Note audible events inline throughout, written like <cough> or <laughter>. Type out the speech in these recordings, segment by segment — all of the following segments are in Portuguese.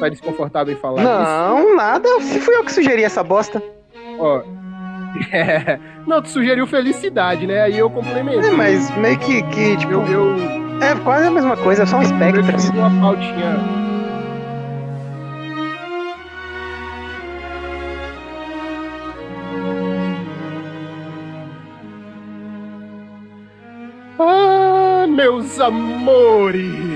tá desconfortável em falar Não, isso? nada. Se fui eu que sugeri essa bosta. Ó. <laughs> É, não, tu sugeriu felicidade, né? Aí eu complementei. É, mas meio que, que tipo, eu, eu, é quase a mesma coisa, são eu espectros. fiz uma pautinha. Ah, meus amores!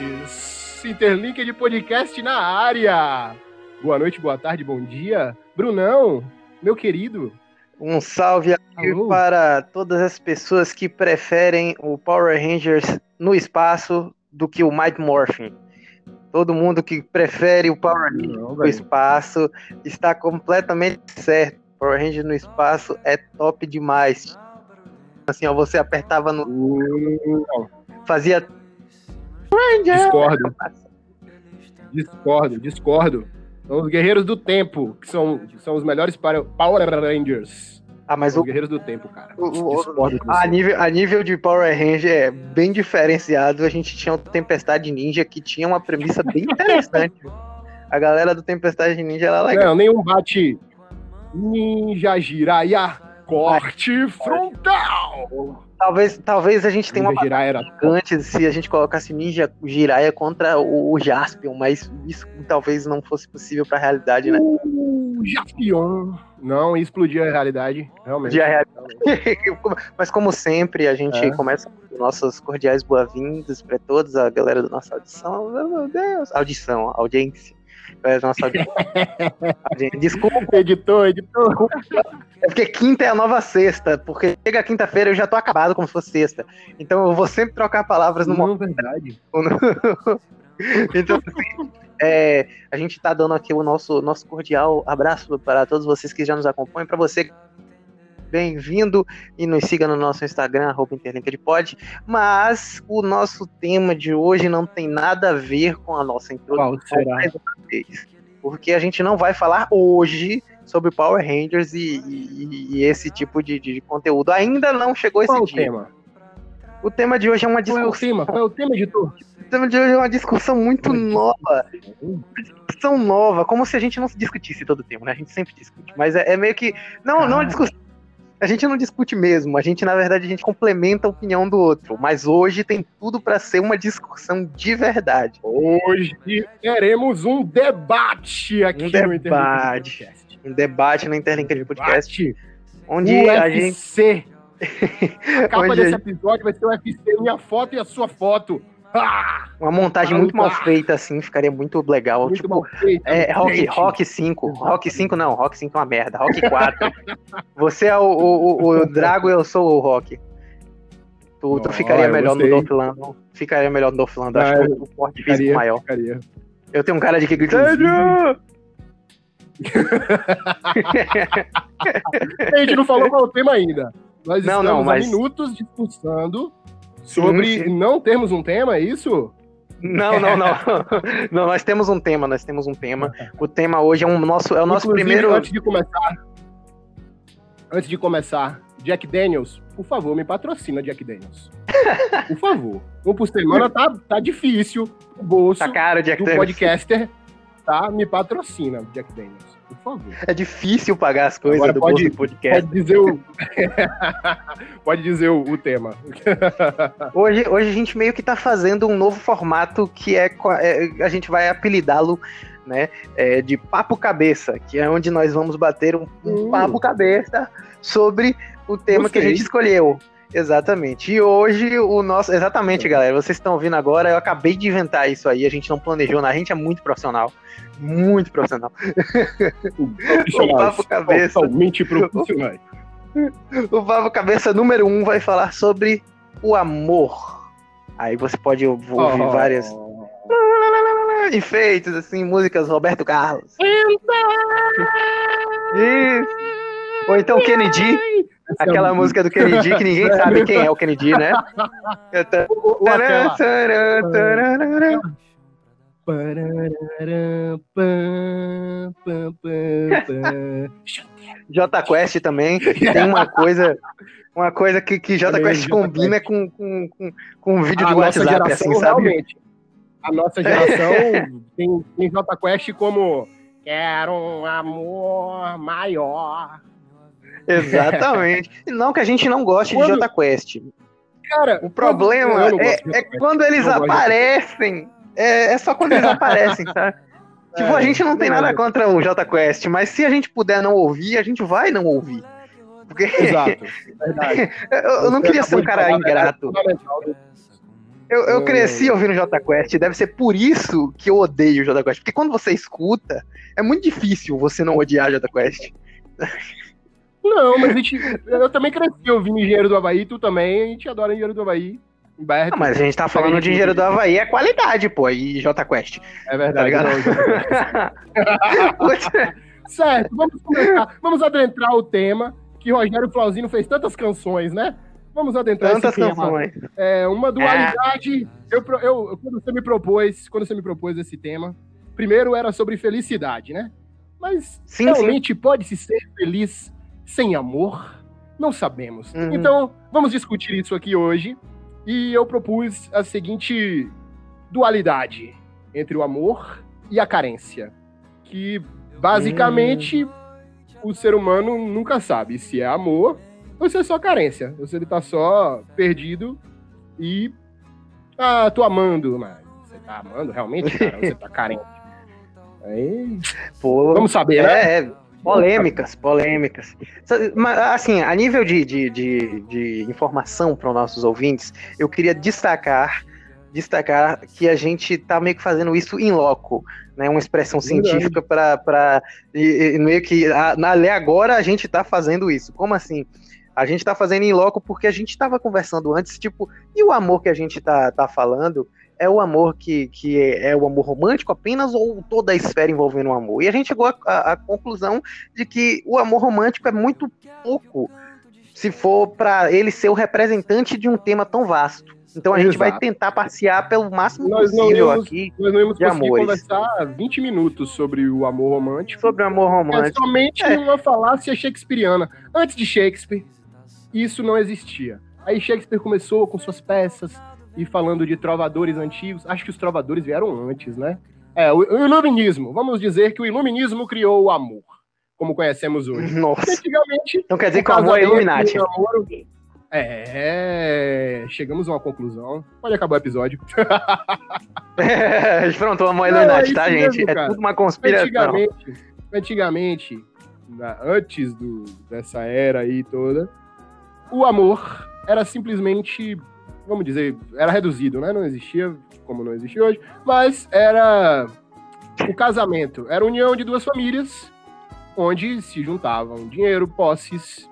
Interlink de podcast na área! Boa noite, boa tarde, bom dia. Brunão, meu querido. Um salve aqui Alô? para todas as pessoas que preferem o Power Rangers no espaço do que o Might Morphin. Todo mundo que prefere o Power Rangers Não, no espaço está completamente certo. Power Rangers no espaço é top demais. Assim, ó, você apertava no. Não, Fazia. discordo. Discordo, discordo. São os guerreiros do tempo, que são, que são os melhores para Power Rangers. Ah, mas São o, os guerreiros do tempo, cara. o- o- a, nível, a nível de Power Ranger é bem diferenciado. A gente tinha o Tempestade Ninja que tinha uma premissa bem <laughs> interessante. A galera do Tempestade Ninja ela é legal. Não, nenhum bate Ninja Jiraiya corte frontal. Talvez, talvez a gente tenha uma Jiraiya era gigante se a gente colocasse Ninja Jiraiya contra o, o Jaspion, mas isso talvez não fosse possível pra realidade, né? o Jaspion. Não, explodir a realidade, realmente. De realidade. <laughs> mas como sempre, a gente É. começa com nossos cordiais boas-vindas para todos, a galera da nossa audição. Meu Deus! Audição, audiência. É, nossa <laughs> audiência. Desculpa, Editor, editor. é porque quinta é a nova sexta, porque chega quinta-feira eu já tô acabado como se fosse sexta. Então eu vou sempre trocar palavras no momento. Não, verdade. <laughs> Então, assim, é, a gente tá dando aqui o nosso, nosso cordial abraço para todos vocês que já nos acompanham. Para você, bem-vindo e nos siga no nosso Instagram, arroba interlinkadpod. Mas o nosso tema de hoje não tem nada a ver com a nossa introdução. Mais uma vez, Porque a gente não vai falar hoje sobre Power Rangers e, e- e esse tipo de, de conteúdo. Ainda não chegou esse Qual dia. tema? O tema de hoje é uma Qual é o discussão. tema? Qual é o tema, editor? O tema de hoje é uma discussão muito nova. Discussão nova, como se a gente não se discutisse todo o tempo, né? A gente sempre discute. Mas é, é meio que. Não, não é Ah. discussão. A gente não discute mesmo. A gente, na verdade, a gente complementa a opinião do outro. Mas hoje tem tudo pra ser uma discussão de verdade. Hoje teremos um debate aqui Um no debate. Interlink Podcast. Um debate na Interlink de Podcast, Debate. onde a gente. UFC. <laughs> A capa Onde desse episódio vai ser o UFC, minha foto e a sua foto. Ah, Uma montagem muito mal feita, assim, ficaria muito legal. muito tipo, feito. É, Rock, gente. Rock 5. Rock 5 não, Rock 5 é uma merda. Rock 4. <laughs> Você é o, o, o, o <laughs> Drago e eu sou o Rock. Tu, tu ficaria melhor no Dolph. Ficaria melhor no Dolph Lundgren. Ah, Acho que o porte físico Ficaria, maior. ficaria. Eu tenho um cara de que grita. <laughs> A gente não falou qual é o tema ainda. Nós Não, estamos não, mas- há minutos discussando sobre Sim, não termos um tema, é isso? Não, não, não. <laughs> Não, nós temos um tema, nós temos um tema. O tema hoje é, um nosso, é o nosso Inclusive, primeiro. Antes de começar, antes de começar, Jack Daniels, por favor, me patrocina, Jack Daniels. <laughs> Por favor. Um por semana tá, tá difícil. O bolso Tá caro, Jack do Daniels. podcaster, tá? Me patrocina, Jack Daniels. Por favor. É difícil pagar as coisas Agora do pode- podcast. Pode dizer o. <laughs> pode dizer o, o tema. <laughs> Hoje, hoje a gente meio que tá fazendo um novo formato que é, é- a gente vai apelidá-lo, né, é, de papo cabeça, que é onde nós vamos bater um, um Hum. papo cabeça sobre o tema que a Gostei. gente escolheu. Exatamente. E hoje o nosso, exatamente, galera, vocês estão ouvindo agora, eu acabei de inventar isso aí, a gente não planejou, nada, a gente é muito profissional. Muito profissional. <laughs> Profissionais. papo cabeça. Totalmente profissionais. <laughs> O papo cabeça número um vai falar sobre o amor. Aí você pode ouvir Oh. várias efeitos, assim, músicas Roberto Carlos. Isso. Ou então Kennedy, aquela música do Kennedy que ninguém sabe quem é o Kennedy, né? Ou aquela. J Quest também tem uma coisa, uma coisa que, que J Quest Jota combina com, com, com, com um vídeo A de WhatsApp, geração, assim, sabe? realmente. a nossa geração <laughs> tem, tem J Quest como Quero um amor maior. Exatamente. <laughs> não que a gente não goste quando... de Jota Quest. Cara, o problema é, é quando eles aparecem. É, é, só quando eles <laughs> aparecem, tá? Tipo, a é, gente não tem nada contra o Jota Quest, mas se a gente puder não ouvir, a gente vai não ouvir. Porque... <laughs> Exato. eu, eu não queria ser um cara ingrato. Eu, eu cresci ouvindo Jota Quest, deve ser por isso que eu odeio Jota Quest. Porque quando você escuta, é muito difícil você não odiar Jota Quest. Não, mas a gente. Eu também cresci ouvindo Engenheiro do Havaí, tu também, a gente adora Engenheiro do Havaí. Humberto, não, mas a gente tá falando de Engenheiro do Havaí, é qualidade, pô, e J Quest. É verdade. Tá <laughs> certo, vamos começar. Vamos adentrar o tema que Rogério Flauzino fez tantas canções, né? Vamos adentrar Tantas esse canções. tema. É, uma dualidade. É. Eu, eu, quando você me propôs, quando você me propôs esse tema, primeiro era sobre felicidade, né? Mas sim, realmente pode-se ser feliz sem amor? Não sabemos. Uhum. Então, vamos discutir isso aqui hoje. E eu propus a seguinte dualidade entre o amor e a carência. Que basicamente uhum. o ser humano nunca sabe se é amor ou se é só carência. Ou se ele tá só perdido e. Ah, tô amando, mas você tá amando realmente, cara? você tá carente? <laughs> Aí. Pô, vamos saber, né? É, polêmicas, polêmicas. Mas, assim, a nível de, de, de, de informação para os nossos ouvintes, eu queria destacar destacar que a gente está meio que fazendo isso em loco, né? Uma expressão científica para meio que na lei agora a gente está fazendo isso. Como assim? A gente está fazendo em loco porque a gente estava conversando antes, tipo, e o amor que a gente está tá falando é o amor que, que é, é, o amor romântico apenas ou toda a esfera envolvendo o amor? E a gente chegou à conclusão de que o amor romântico é muito pouco se for para ele ser o representante de um tema tão vasto. Então a Exato. gente vai tentar passear pelo máximo nós possível íamos, aqui. Nós não íamos conseguir conversar 20 minutos sobre o amor romântico. Sobre o amor romântico. É somente é. uma falácia shakespeariana. Antes de Shakespeare, isso não existia. Aí Shakespeare começou com suas peças, e falando de trovadores antigos, acho que os trovadores vieram antes, né? É, o, o iluminismo. Vamos dizer que o iluminismo criou o amor, como conhecemos hoje. <laughs> Nossa. antigamente. Então quer dizer que o amor é Illuminati. Amor, é, chegamos a uma conclusão. Pode acabar o episódio. é, <laughs> pronto, o amor é Illuminati, é tá, gente? É tudo uma conspiração. Antigamente, antigamente antes do, dessa era aí toda, o amor era simplesmente vamos dizer, era reduzido, né? Não existia como não existe hoje, mas era o casamento, era a união de duas famílias onde se juntavam dinheiro, posses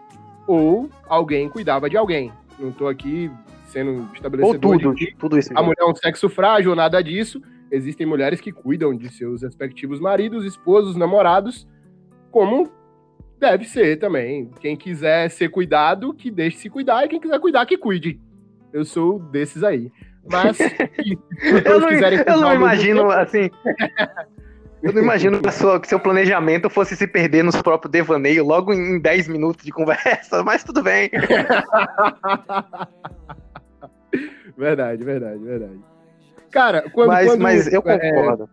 ou alguém cuidava de alguém. Não estou aqui sendo estabelecedor ou tudo, de tudo isso. A mulher é um sexo frágil, nada disso. Existem mulheres que cuidam de seus respectivos maridos, esposos, namorados, como deve ser também. Quem quiser ser cuidado, que deixe se cuidar, e quem quiser cuidar, que cuide. Eu sou desses aí. Mas, <laughs> se eu não, eu não imagino, assim. <laughs> Eu não imagino que, sua, que, seu planejamento fosse se perder nos próprios devaneios logo em 10 minutos de conversa, mas tudo bem. <laughs> verdade, verdade, verdade. Cara, quando. Mas, quando, mas eu é, concordo. É,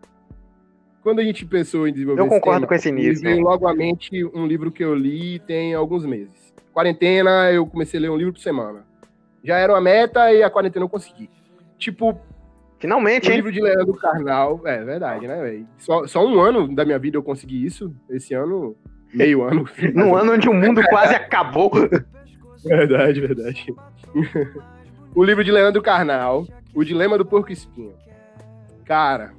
quando a gente pensou em desenvolver Eu concordo tema, com esse início. Logo à mente um livro que eu li tem alguns meses. Quarentena, eu comecei a ler um livro por semana. Já era uma meta e a quarentena eu consegui. Tipo. Finalmente, o livro de Leandro Carnal. É verdade, né, velho? Só, só um ano da minha vida eu consegui isso. Esse ano, meio ano. Num <laughs> ano onde o mundo <laughs> quase acabou. Verdade, verdade. <laughs> o livro de Leandro Carnal, O Dilema do Porco Espinho. Cara,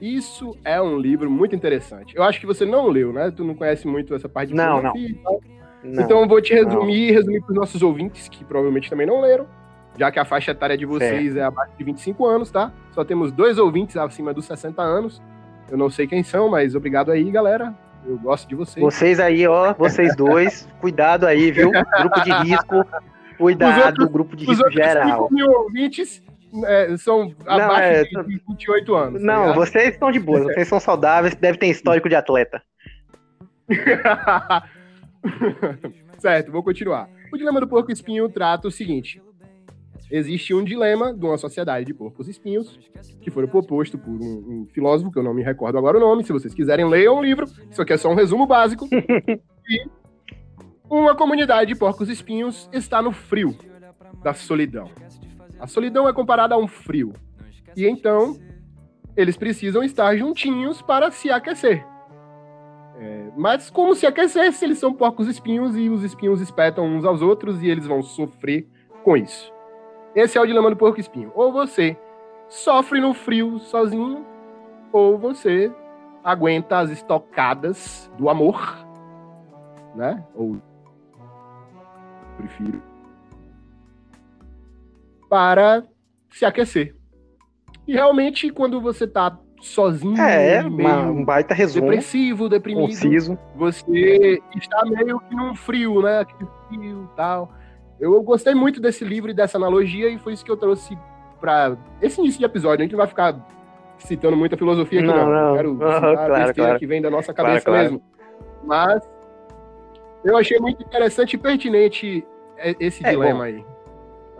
isso é um livro muito interessante. Eu acho que você não leu, né? Tu não conhece muito essa parte de Não, não. Não, então eu vou te resumir, não. resumir para os nossos ouvintes, que provavelmente também não leram, já que a faixa etária de vocês certo. é abaixo de 25 anos, tá? Só temos dois ouvintes acima dos 60 anos. Eu não sei quem são, mas obrigado aí, galera. Eu gosto de vocês. Vocês aí, ó, vocês dois, <laughs> cuidado aí, viu? Grupo de risco, cuidado, outros, grupo de risco geral. Os mil ouvintes é, são abaixo é, de 28 anos. Tá não, tá vocês estão de boa, vocês são saudáveis, devem ter histórico de atleta. <laughs> <laughs> certo, vou continuar. O Dilema do Porco Espinho trata o seguinte: existe um dilema de uma sociedade de porcos espinhos, que foi proposto por um, um, filósofo, que eu não me recordo agora o nome, se vocês quiserem, leiam o livro, isso aqui é só um resumo básico. <laughs> e uma comunidade de porcos espinhos está no frio da solidão. A solidão é comparada a um frio. E então, eles precisam estar juntinhos para se aquecer. É, mas como se aquecer se eles são porcos espinhos e os espinhos espetam uns aos outros e eles vão sofrer com isso? Esse é o dilema do porco espinho. Ou você sofre no frio sozinho, ou você aguenta as estocadas do amor, né? Ou prefiro para se aquecer. E realmente, quando você tá sozinho, é, uma, um baita resumo, depressivo, deprimido, conciso. você está meio que num frio, né? Aquele frio tal. Eu gostei muito desse livro e dessa analogia, e foi isso que eu trouxe para esse início de episódio. A gente não vai ficar citando muita filosofia aqui, não. não. não. Eu quero <laughs> citar claro, a besteira claro. que vem da nossa cabeça claro, mesmo. Mas eu achei muito interessante e pertinente esse é, dilema bom. aí.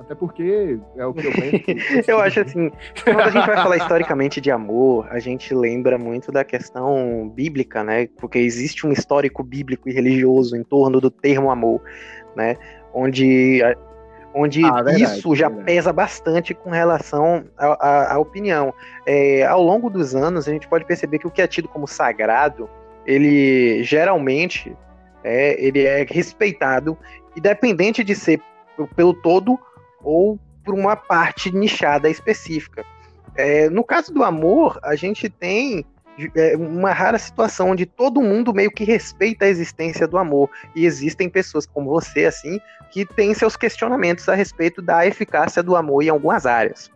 Até porque é o que eu penso. <laughs> eu acho assim, quando a gente vai falar <laughs> historicamente de amor, a gente lembra muito da questão bíblica, né? Porque existe um histórico bíblico e religioso em torno do termo amor, né? onde, onde ah, verdade, isso já verdade. pesa bastante com relação à opinião. É, ao longo dos anos, a gente pode perceber que o que é tido como sagrado, ele geralmente é, ele é respeitado, independente de ser pelo todo ou por uma parte nichada específica. É, no caso do amor, a gente tem é uma rara situação onde todo mundo meio que respeita a existência do amor. E existem pessoas como você, assim, que têm seus questionamentos a respeito da eficácia do amor em algumas áreas.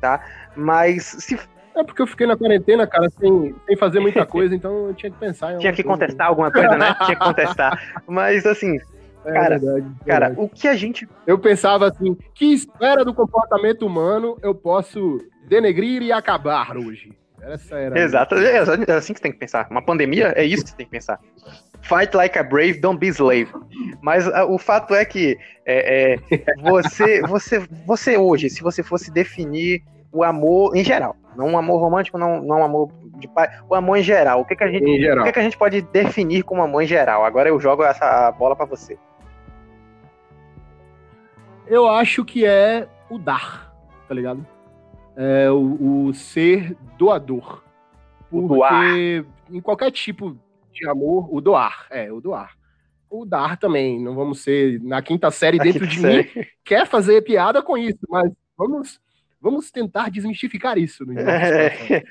Tá? Mas se. É porque eu fiquei na quarentena, cara, sem, sem fazer muita <laughs> coisa, então eu tinha que pensar em Tinha que coisa. contestar alguma coisa, né? <laughs> tinha que contestar. Mas assim, é, cara, verdade, cara, verdade. o que a gente. Eu pensava assim, que espera do comportamento humano eu posso denegrir e acabar hoje? Essa era. Exato, é, é assim que você tem que pensar. Uma pandemia é isso que você tem que pensar. Fight like a brave, don't be slave. Mas uh, o fato é que é, é, você, <laughs> você, você hoje, se você fosse definir o amor em geral, não um amor romântico, não, não um amor de pai, o amor em geral, o que, que a gente, o que, que a gente pode definir como amor em geral? Agora eu jogo essa bola para você. Eu acho que é o dar, tá ligado? é, o, o, ser doador. Porque doar. em qualquer tipo de amor, o doar, é, o doar. O dar também, não vamos ser na quinta série dentro quinta de série. mim, quer fazer piada com isso, mas vamos vamos tentar desmistificar isso. No é,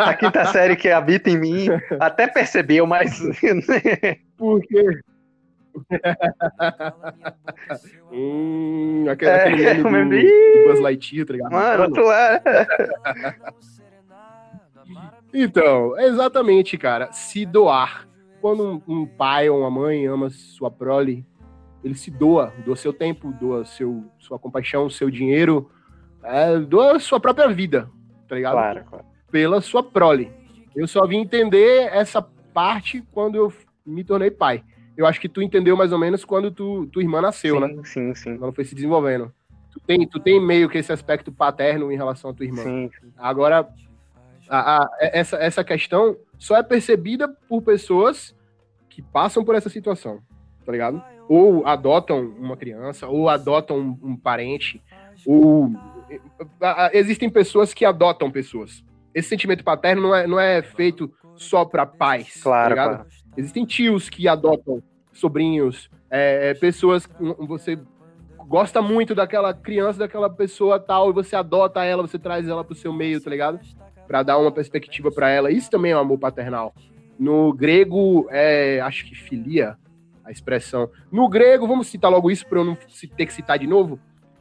a quinta série que habita em mim até percebeu, mas. <laughs> Porque <laughs> hum, aquele, é, aquele <laughs> meme do, do Buzz Lightyear, tá ligado? Mano, tu é. <laughs> então, exatamente, cara. Se doar. Quando um, um, pai ou uma mãe ama sua prole, ele se doa, doa seu tempo, doa seu, sua compaixão, seu dinheiro, é, doa sua própria vida, tá ligado? Claro, claro. Pela sua prole. Eu só vim entender essa parte quando eu me tornei pai eu acho que tu entendeu mais ou menos quando tu, tua irmã nasceu, sim, né? Sim, sim. Ela foi se desenvolvendo. Tu tem, tu tem meio que esse aspecto paterno em relação à tua irmã. Sim. Agora, a, a, essa, essa questão só é percebida por pessoas que passam por essa situação, tá ligado? Ou adotam uma criança, ou adotam um, um parente, ou a, existem pessoas que adotam pessoas. Esse sentimento paterno não é, não é feito só para pais, tá claro, tá claro. Existem tios que adotam sobrinhos, é, é pessoas você gosta muito daquela criança, daquela pessoa tal, e você adota ela, você traz ela pro seu meio, tá ligado? Pra dar uma perspectiva para ela. Isso também é um amor paternal. No grego, é, acho que filia, a expressão. No grego, vamos citar logo isso para eu não ter que citar de novo.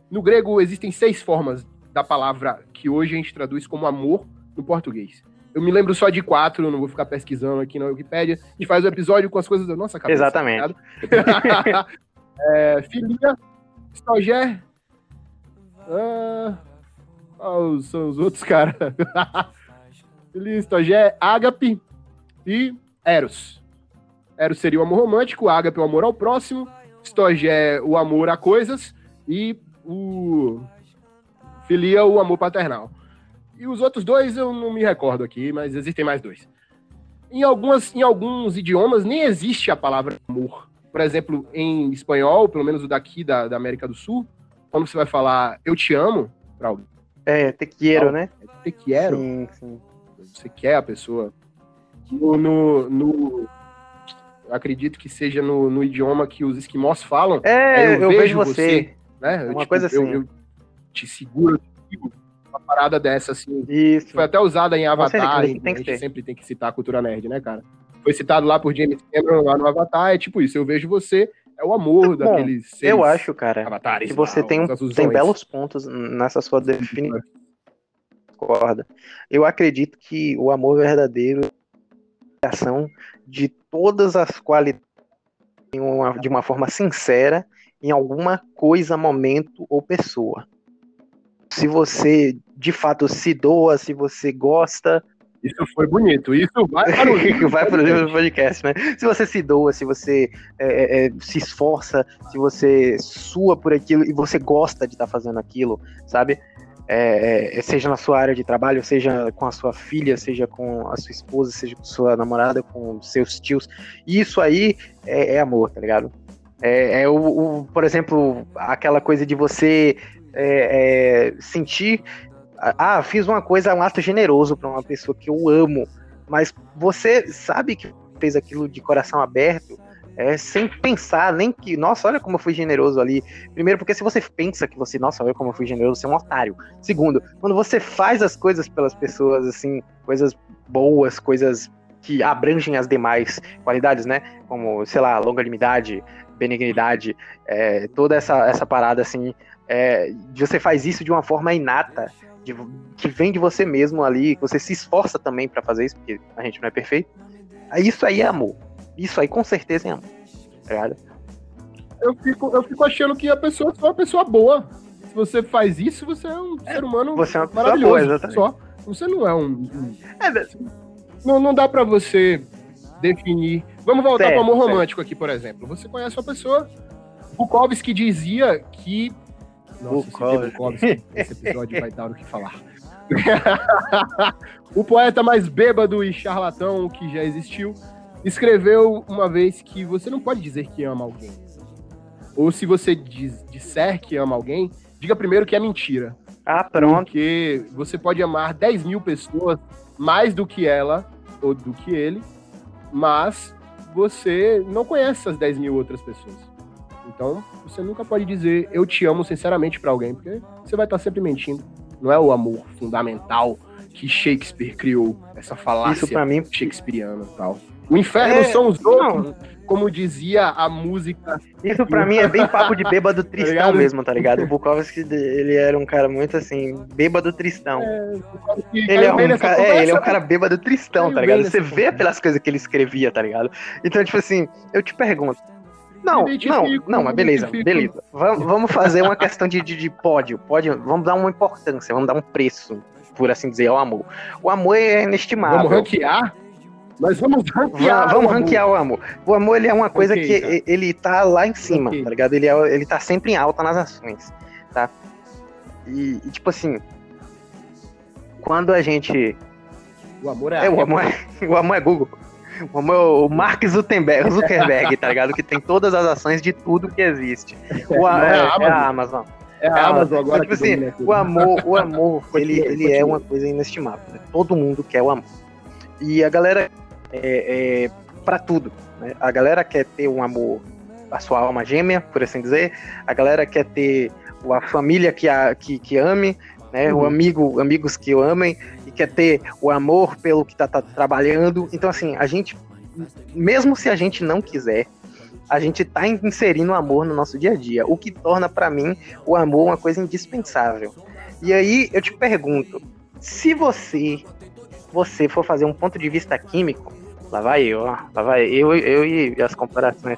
No grego existem seis formas da palavra que hoje a gente traduz como amor no português. Eu me lembro só de quatro, não vou ficar pesquisando aqui na Wikipedia. A gente faz o episódio com as coisas da nossa cabeça. Exatamente. <laughs> é, filia, Stogé. Ah, oh, são os outros caras. <laughs> filia, Stogé, Ágape e Eros. Eros seria o amor romântico, Ágape o amor ao próximo, Stogé o amor a coisas e o Filia, o amor paternal. E os outros dois eu não me recordo aqui, mas existem mais dois. Em, algumas, em alguns idiomas nem existe a palavra amor. Por exemplo, em espanhol, pelo menos o daqui da, da América do Sul, quando você vai falar eu te amo para alguém. É, te quiero, né? É te quiero. Sim, sim. Você quer a pessoa. No, no, no acredito que seja no, no, idioma que os esquimós falam. É, é eu, eu, vejo, vejo você. você né? Uma tipo, coisa assim. Eu, eu te seguro, uma parada dessa, assim. Isso. Foi até usada em Avatar. Tem a gente sempre tem que citar a cultura nerd, né, cara? Foi citado lá por James Cameron lá no Avatar, é tipo isso, eu vejo você, é o amor Bom, daqueles seres Eu acho, cara, avatares, que você lá, tem, tem belos pontos nessa sua definição. Concorda. Eu acredito que o amor verdadeiro é a ação de todas as qualidades de uma forma sincera em alguma coisa, momento ou pessoa. Se você de fato se doa, se você gosta, isso foi bonito. Isso vai <laughs> para o livro. vai para o livro do podcast, né? Se você se doa, se você é, é, é, se esforça, se você sua por aquilo e você gosta de estar tá fazendo aquilo, sabe? É, é, seja na sua área de trabalho, seja com a sua filha, seja com a sua esposa, seja com sua namorada, com seus tios. Isso aí é, é amor, tá ligado? É, é o, o, por exemplo, aquela coisa de você é, é, sentir ah, fiz uma coisa, um ato generoso para uma pessoa que eu amo, mas você sabe que fez aquilo de coração aberto, é, sem pensar nem que, nossa, olha como eu fui generoso ali. Primeiro, porque se você pensa que você, nossa, olha como eu fui generoso, você é um otário. Segundo, quando você faz as coisas pelas pessoas, assim, coisas boas, coisas que abrangem as demais qualidades, né? Como, sei lá, longanimidade, benignidade, é, toda essa, essa parada, assim, é, você faz isso de uma forma inata, de, que vem de você mesmo ali, que você se esforça também para fazer isso, porque a gente não é perfeito. Isso aí é amor. Isso aí com certeza é amor. Tá eu fico, eu fico achando que a pessoa é uma pessoa boa. Se você faz isso, você é um é, ser humano você é uma maravilhoso. Boa, exatamente. Só. Você não é um. um é, não, não dá para você definir. Vamos voltar para o amor romântico aqui, por exemplo. Você conhece uma pessoa. Bukowski dizia que nossa, Bukowski. esse episódio vai dar o que falar. <laughs> o poeta mais bêbado e charlatão que já existiu escreveu uma vez que você não pode dizer que ama alguém. Ou se você diz, disser que ama alguém, diga primeiro que é mentira. Ah, pronto. Porque você pode amar 10 mil pessoas mais do que ela ou do que ele, mas você não conhece essas 10 mil outras pessoas. Então, você nunca pode dizer eu te amo sinceramente para alguém, porque você vai estar sempre mentindo. Não é o amor fundamental que Shakespeare criou, essa falácia Isso pra mim... shakespeariana e tal. O inferno é... são os outros, não. Como dizia a música. Isso pra mim é bem papo de bêbado tá tristão tá mesmo, tá ligado? O Bukowski, ele era um cara muito assim, bêbado tristão. É, ele, é um cara, é, ele é um cara bêbado tristão, tá ligado? Você vê pelas coisas que ele escrevia, tá ligado? Então, tipo assim, eu te pergunto, não, não, não, mas beleza, beleza. Vamos, vamos fazer uma questão de, de, de, pódio, pódio. Vamos dar uma importância, vamos dar um preço, por assim dizer, ao amor. O amor é inestimável. Vamos ranquear? Mas vamos ranquear. Vamos o ranquear amor. o amor. O amor ele é uma coisa okay, que tá. ele tá lá em cima, okay. tá ligado? Ele, é, ele tá sempre em alta nas ações, tá? E, e tipo assim, quando a gente. O amor é, é o amor é, <laughs> o amor é Google. O Mark Zuckerberg, Zuckerberg, tá ligado? Que tem todas as ações de tudo que existe. O, é, é, é, a Amazon. É a Amazon agora. Tipo assim, o amor, o amor, ele, ele é uma coisa inestimável. Né? Todo mundo quer o amor. E a galera é, é para tudo. Né? A galera quer ter um amor, a sua alma gêmea, por assim dizer. A galera quer ter a família que, a, que, que ame, né? Uhum. O amigo, amigos que o amem e quer ter o amor pelo que tá, tá trabalhando. Então, assim, a gente, mesmo se a gente não quiser, a gente tá inserindo o amor no nosso dia a dia, o que torna para mim o amor uma coisa indispensável. E aí eu te pergunto, se você você for fazer um ponto de vista químico, lá vai eu, ó, lá vai eu, eu e as comparações.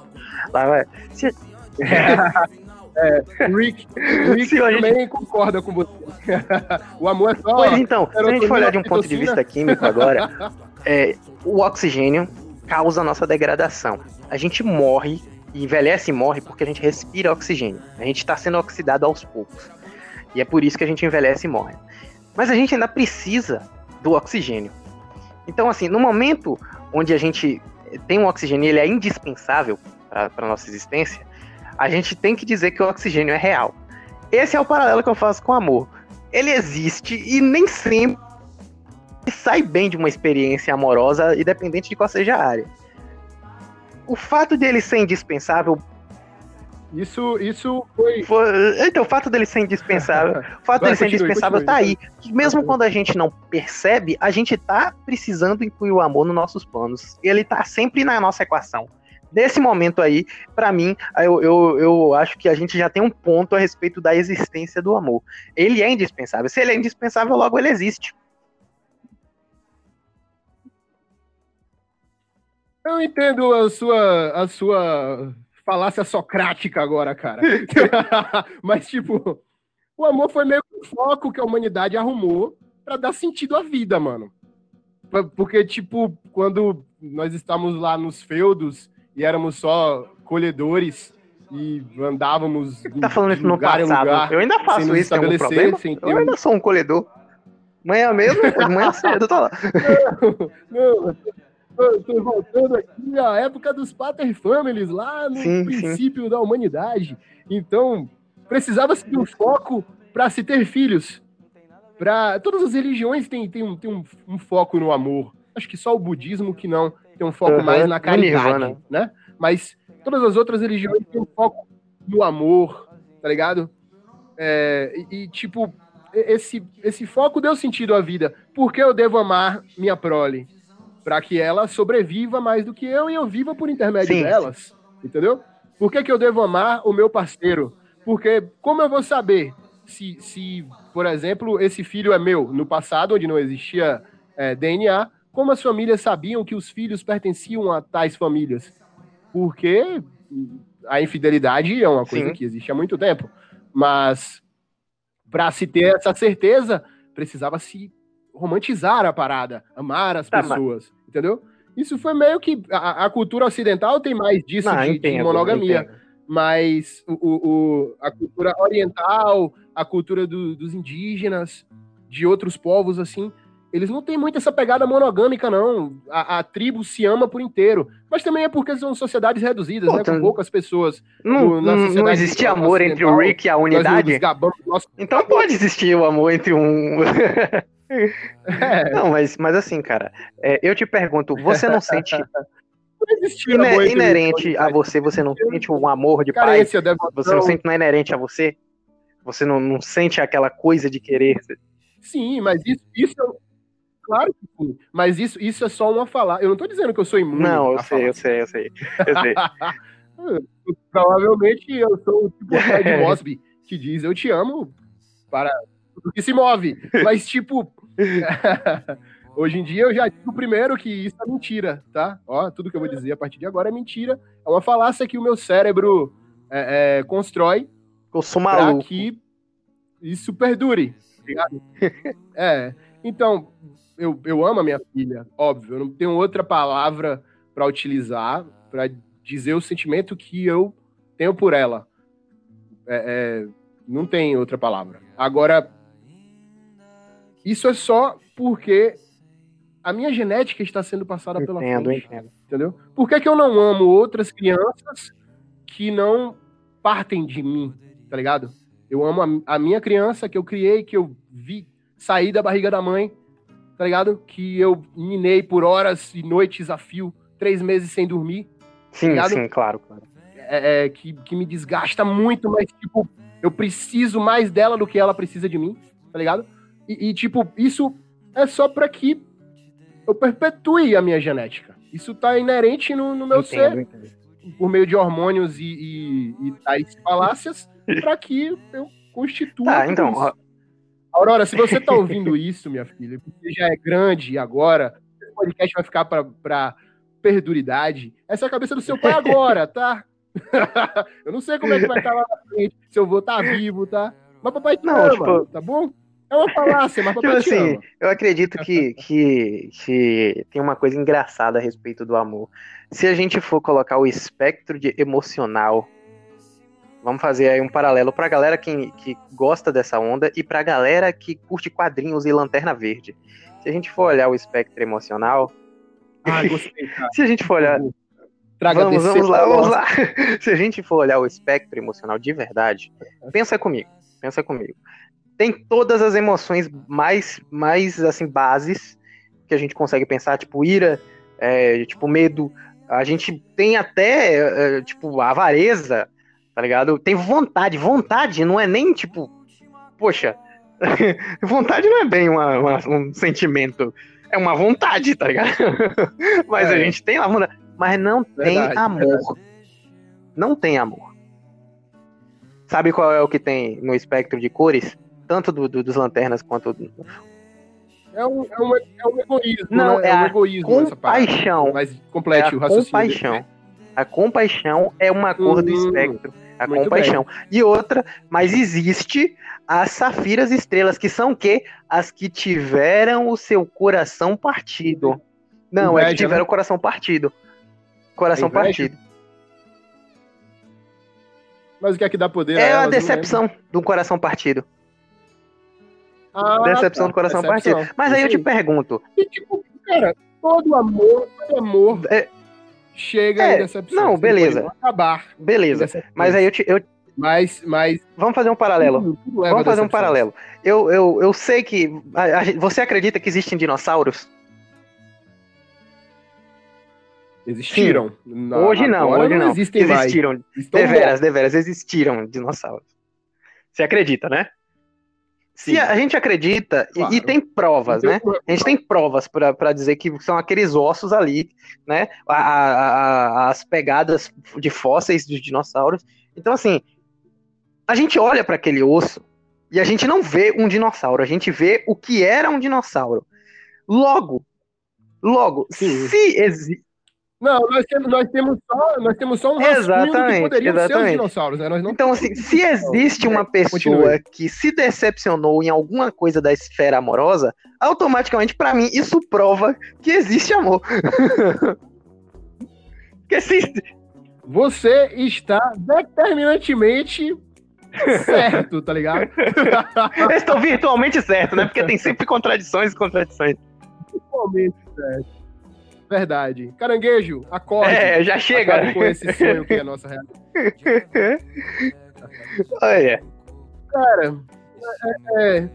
Lá vai. Se... <laughs> É, Rick, Rick também gente... concorda com você. <laughs> o amor é só. Pois então, se a gente for olhar de um ponto de vista químico agora, <laughs> é, o oxigênio causa a nossa degradação. A gente morre, envelhece e morre porque a gente respira oxigênio. A gente está sendo oxidado aos poucos. E é por isso que a gente envelhece e morre. Mas a gente ainda precisa do oxigênio. Então, assim, no momento onde a gente tem um oxigênio e ele é indispensável para a nossa existência, a gente tem que dizer que o oxigênio é real. Esse é o paralelo que eu faço com o amor. Ele existe e nem sempre sai bem de uma experiência amorosa, independente de qual seja a área. O fato dele ser indispensável isso, isso foi... foi... Então, o fato dele ser indispensável, <laughs> o fato dele ser indispensável tá aí. Que mesmo quando a gente não percebe, a gente tá precisando incluir o amor nos nossos planos. E ele tá sempre na nossa equação. Nesse momento aí, para mim, eu, eu, eu acho que a gente já tem um ponto a respeito da existência do amor. Ele é indispensável. Se ele é indispensável, logo ele existe. Eu entendo a sua, a sua falácia socrática agora, cara. <laughs> <laughs> Mas, tipo, o amor foi meio que o foco que a humanidade arrumou para dar sentido à vida, mano. Porque, tipo, quando nós estávamos lá nos feudos e éramos só colhedores e andávamos Você tá falando isso no passado. Lugar, eu ainda faço isso, tem algum problema? Eu ainda sou um colhedor. Manhã mesmo, <laughs> manhã cedo, tá lá. Não, não, Estou voltando aqui à época dos Pater Families, lá no sim, princípio sim. da humanidade. Então, precisava-se de um foco para se ter filhos. Pra... Todas as religiões têm, têm, um, têm um, um, foco no amor. Acho que só o budismo que não tem um foco uhum, mais na caridade, né? Mas todas as outras religiões têm um foco no amor, tá ligado? É, e, e, tipo, esse, esse foco deu sentido à vida. Por que eu devo amar minha prole? Para que ela sobreviva mais do que eu e eu viva por intermédio sim, delas, sim. entendeu? Por que, que eu devo amar o meu parceiro? Porque como eu vou saber se, se, por exemplo, esse filho é meu no passado, onde não existia é, DNA, como as famílias sabiam que os filhos pertenciam a tais famílias? Porque a infidelidade é uma coisa sim. que existe há muito tempo, mas para se ter essa certeza, precisava se romantizar a parada, amar as tá, pessoas entendeu? Isso foi meio que. A, a cultura ocidental tem mais disso Não, de, entendo, de, monogamia. Mas o, o, a cultura oriental, a cultura do, dos indígenas, de outros povos, assim, eles não têm muito essa pegada monogâmica, não. A, a, tribo se ama por inteiro. Mas também é porque são sociedades reduzidas, Pô, né? Com poucas pessoas. Não, no, não existia amor entre o Rick e a unidade? Então pode existir o amor entre um. <laughs> É. Não, mas, mas assim, cara, é, eu te pergunto, você não sente <laughs> não inerente a você, você não sente um amor de pai? Você não sente, não é inerente a você? Você não, não sente aquela coisa de querer? Sim, mas isso, isso claro que sim. Mas isso, isso é só uma falar. Eu não tô dizendo que eu sou imune. Não, eu sei, eu sei, eu sei, eu <laughs> sei. Provavelmente eu sou o tipo de <laughs> Mosby que diz eu te amo para tudo que se move. Mas, tipo, <laughs> Hoje em dia eu já digo primeiro que isso é mentira, tá? Ó, tudo que eu vou dizer a partir de agora é mentira. É uma falácia que o meu cérebro é, é, constrói eu sou maluco. que isso perdure. <laughs> É. Então, eu, eu amo a minha filha, óbvio. Eu não tenho outra palavra para utilizar para dizer o sentimento que eu tenho por ela. É, é, não tem outra palavra. Agora, isso é só porque a minha genética está sendo passada entendo, pela frente. Entendo. Entendeu? Por que, que eu não amo outras crianças que não partem de mim, tá ligado? Eu amo a, a minha criança que eu criei, que eu vi sair da barriga da mãe, tá ligado? Que eu minei por horas e noites a fio, três meses sem dormir. Tá sim, tá sim, claro, claro. É, é, que, que me desgasta muito, mas, tipo, eu preciso mais dela do que ela precisa de mim, tá ligado? E, e, tipo, isso é só para que eu perpetue a minha genética. Isso tá inerente no, no meu entendo, ser, entendo. por meio de hormônios e, e, e tais falácias, <laughs> para que eu constitua. Tá, então. Isso. Aurora, se você tá ouvindo isso, minha filha, você já é grande agora, esse podcast vai ficar para perduridade. Essa é a cabeça do seu pai agora, tá? <laughs> eu não sei como é que vai estar lá na frente, se eu vou estar tá vivo, tá? Mas papai te não, ama, tipo... tá bom? É uma falácia, mas tipo assim, eu acredito que, que, que tem uma coisa engraçada a respeito do amor. Se a gente for colocar o espectro de emocional Vamos fazer aí um paralelo pra galera que, que gosta dessa onda e pra galera que curte quadrinhos e lanterna verde. Se a gente for olhar o espectro emocional. Ah, <laughs> gostei, cara. se a gente for olhar. Traga vamos, vamos lá, vamos lá. <laughs> Se a gente for olhar o espectro emocional de verdade, pensa comigo, pensa comigo. Tem todas as emoções mais, mais assim, bases que a gente consegue pensar, tipo ira, é, tipo medo. A gente tem até, é, tipo, avareza, tá ligado? Tem vontade. Vontade não é nem, tipo, poxa, <laughs> vontade não é bem uma, uma, um sentimento. É uma vontade, tá ligado? <laughs> Mas é. a gente tem lá vontade mas não verdade, tem amor. Verdade. Não tem amor. Sabe qual é o que tem no espectro de cores? Tanto do, do dos lanternas quanto. Do... É, um, é, um, é um egoísmo. Não, né? é, é um egoísmo. Compaixão. Mas complete é o raciocínio. Compaixão. Dele. A compaixão é uma cor hum, do espectro. A compaixão. Bem. E outra, mas existe as safiras estrelas, que são o quê? As que tiveram o seu coração partido. Não, Inveja, é que tiveram né? o coração partido. Coração partido. Mas o que é que dá poder? É a, a decepção de um coração partido. Ah, decepção tá. do coração decepção. partido. Mas aí eu te pergunto. E, tipo, cara, todo amor, todo amor é, chega é, em decepção. Não, beleza. Acabar. Beleza. Mas aí eu te. Eu... Mas, mas. Vamos fazer um paralelo. Tudo, tudo Vamos fazer um paralelo. Eu, eu, eu sei que. A, a, você acredita que existem dinossauros? Existiram. Na, hoje não, hoje não. Existem existiram. Mais. Deveras, deveras, existiram dinossauros. Você acredita, né? Sim. Se a gente acredita, claro. e, e, tem provas, né? A gente tem provas para dizer que são aqueles ossos ali, né? A, a, a, as pegadas de fósseis dos dinossauros. Então, assim, a gente olha para aquele osso e a gente não vê um dinossauro, a gente vê o que era um dinossauro. Logo, logo, Sim. se, não, nós temos, nós temos só, nós temos só um exatamente, que poderiam exatamente. ser os dinossauros, né? então, assim, se existe uma pessoa Continue. que se decepcionou em alguma coisa da esfera amorosa, automaticamente, para mim, isso prova que existe amor. <laughs> Porque se... Você está determinantemente certo, tá ligado? Eu <laughs> estou virtualmente certo, né? Porque tem sempre contradições e contradições. Virtualmente certo. Verdade. Caranguejo, acorde. É, já chega. com esse sonho que é a nossa realidade. <laughs> Olha. Cara, é,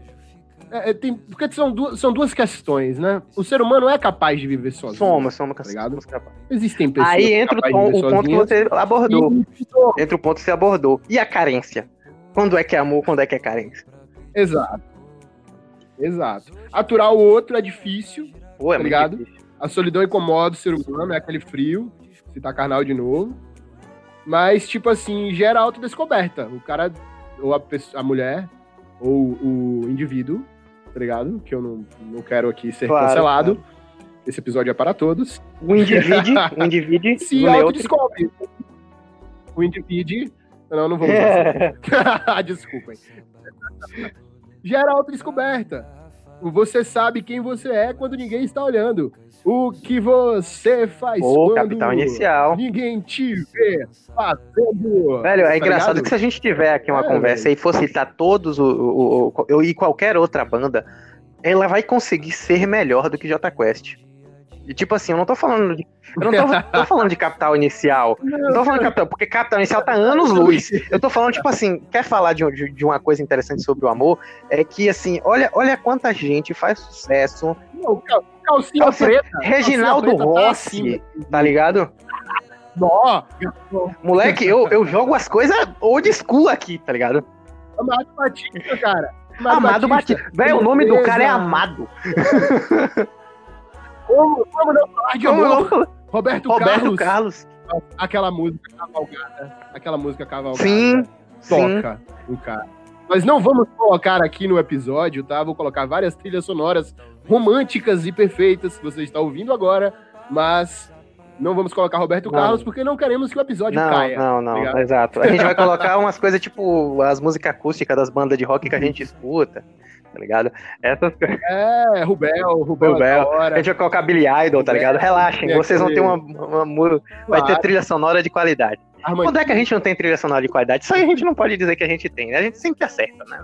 é, é, tem, porque são duas, são duas questões, né? O ser humano é capaz de viver sozinho. Somos, somos, tá somos capazes. Existem pessoas Aí entra o, tom, o ponto que você abordou. E... Entra o ponto que você abordou. E a carência? Quando é que é amor, quando é que é carência? Exato. Exato. Aturar o outro é difícil, Pô, é tá ligado? Difícil. A solidão incomoda o ser humano, é aquele frio, se tá carnal de novo. Mas, tipo assim, gera autodescoberta. O cara, ou a, pessoa, a mulher, ou o indivíduo, tá ligado? Que eu não, não quero aqui ser claro, cancelado. Claro. Esse episódio é para todos. O indivíduo, o indivíduo <laughs> se autodescobre. O indivíduo. Não, não vamos é. Desculpem. Gera autodescoberta. Você sabe quem você é quando ninguém está olhando. O que você faz Pô, quando capital inicial. ninguém te vê fazendo. Velho, é tá engraçado ligado? que se a gente tiver aqui uma é, conversa velho. e for citar todos o, o, o, o, e qualquer outra banda, ela vai conseguir ser melhor do que J Quest. E tipo assim, eu não tô falando de. Eu não tô, tô <laughs> falando de capital inicial. Não, não tô falando de capital, porque capital inicial tá anos luz. Eu tô falando, tipo assim, quer falar de, de, de, uma coisa interessante sobre o amor? É que assim, olha, olha quanta gente faz sucesso. Não, calcinha, calcinha preta. Reginaldo calcinha preta tá Rossi, tá, tá ligado? Nó. Moleque, eu, eu jogo as coisas old school aqui, tá ligado? Amado Batista, cara. Amado, Amado Batista. Batista. Velho, o nome do cara é Amado. <laughs> Como, como não falar de amor? Roberto, Roberto Carlos. Carlos. Aquela música cavalgada. Aquela música cavalgada. Sim. Toca sim. o cara. Mas não vamos colocar aqui no episódio, tá? Vou colocar várias trilhas sonoras românticas e perfeitas que você está ouvindo agora, mas não vamos colocar Roberto não. Carlos porque não queremos que o episódio não, caia. Não, não, tá exato. A gente vai colocar umas coisas tipo as músicas acústicas das bandas de rock que a gente escuta tá ligado? Essas coisas. <laughs> É, Rubel, Rubel. Rubel. A gente vai colocar Billy Idol, tá ligado? Relaxem, vocês vão ter uma, uma, uma vai ter trilha sonora de qualidade. Quando é que a gente não tem trilha sonora de qualidade? Isso aí a gente não pode dizer que a gente tem, né? A gente sempre acerta, né?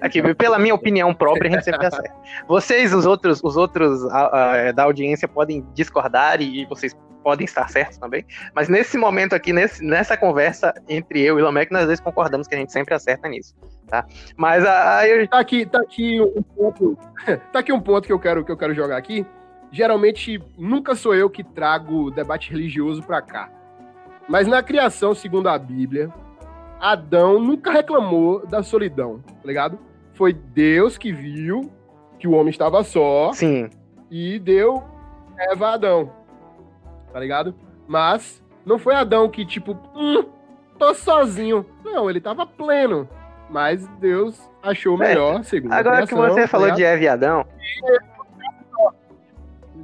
Aqui, pela minha opinião própria, a gente sempre acerta. Vocês, os outros, os outros a, a, da audiência, podem discordar e, vocês podem estar certos também. Mas nesse momento aqui, nesse, nessa conversa entre eu e o Lamek, nós dois concordamos que a gente sempre acerta nisso, tá? Mas aí... Tá aqui, tá aqui um ponto... <laughs> tá aqui um ponto que eu quero, que eu quero jogar aqui. Geralmente, nunca sou eu que trago debate religioso para cá mas na criação, segundo a Bíblia, Adão nunca reclamou da solidão, tá ligado? Foi Deus que viu que o homem estava só. Sim. E deu Eva a Adão. Tá ligado? Mas não foi Adão que, tipo, hum, tô sozinho. Não, ele tava pleno. Mas Deus achou é, melhor, é, segundo Agora criação, que você tá falou de Eva e Adão. E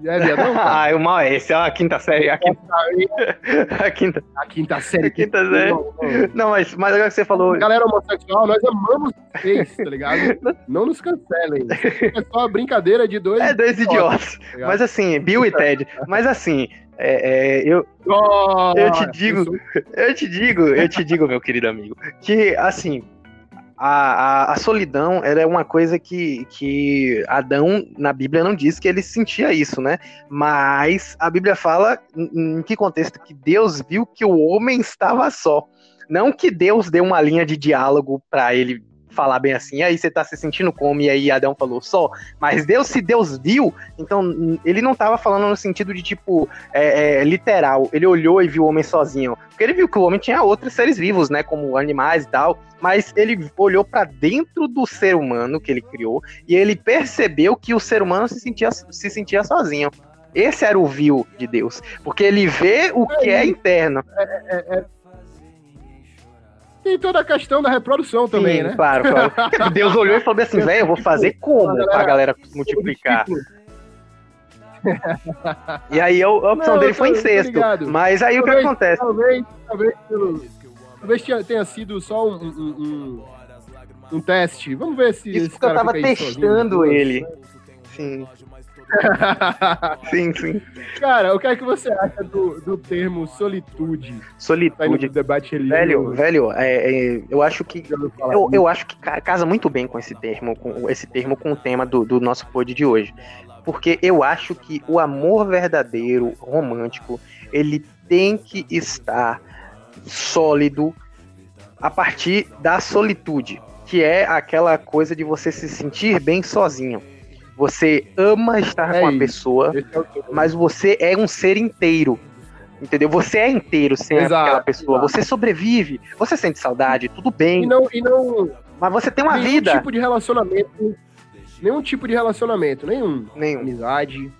é viadão? <laughs> ah, o mal é esse, é a quinta série. A quinta, <laughs> a quinta, a quinta série. A quinta série. Não, não, mas, mas agora que você falou. Galera homossexual, nós amamos vocês, tá ligado? <laughs> Não nos cancelem. É só uma brincadeira de dois. É, dois idiotas. Tá mas assim, Bill e Ted. Mas assim, é, é, eu, oh, eu te digo, eu te digo, eu te digo, meu querido amigo, que assim, a, a, a, solidão era é uma coisa que, que Adão, na Bíblia, não diz que ele sentia isso, né? Mas a Bíblia fala, em, em que contexto? Que Deus viu que o homem estava só. Não que Deus deu uma linha de diálogo para ele falar bem assim, e aí você tá se sentindo como? E aí Adão falou só. Mas Deus, se Deus viu, então ele não tava falando no sentido de tipo é, é, literal. Ele olhou e viu o homem sozinho. Porque ele viu que o homem tinha outros seres vivos, né? Como animais e tal. Mas ele olhou para dentro do ser humano que ele criou e ele percebeu que o ser humano se sentia, se sentia sozinho. Esse era o viu de Deus. Porque ele vê o que é interno. É, é, é tem toda a questão da reprodução Sim, também, né? Claro, claro. <laughs> Deus olhou e falou assim, velho, eu vou fazer como galera, pra galera multiplicar? e aí a opção Não, dele foi incesto. Mas aí talvez, o que acontece? Talvez, talvez, talvez tenha sido só um, um, um, um teste. Vamos ver se. Isso porque eu tava testando sozinho, ele. Sim. <laughs> sim, sim. Cara, o que é que você acha do, do termo solitude? Solitude. Do debate religioso. Velho, velho, é, é, eu acho que. Eu, eu acho que casa muito bem com esse termo, com esse termo com o tema do, do nosso pod de hoje. Porque eu acho que o amor verdadeiro, romântico, ele tem que estar sólido a partir da solitude, que é aquela coisa de você se sentir bem sozinho. Você ama estar é com a pessoa, é mas você é um ser inteiro. Entendeu? Você é inteiro sem exato, aquela pessoa. Exato. Você sobrevive. Você sente saudade, tudo bem. E não, e não, mas você tem uma nenhum vida. tipo de relacionamento. Nenhum tipo de relacionamento. Nenhum. Nenhum. Amizade,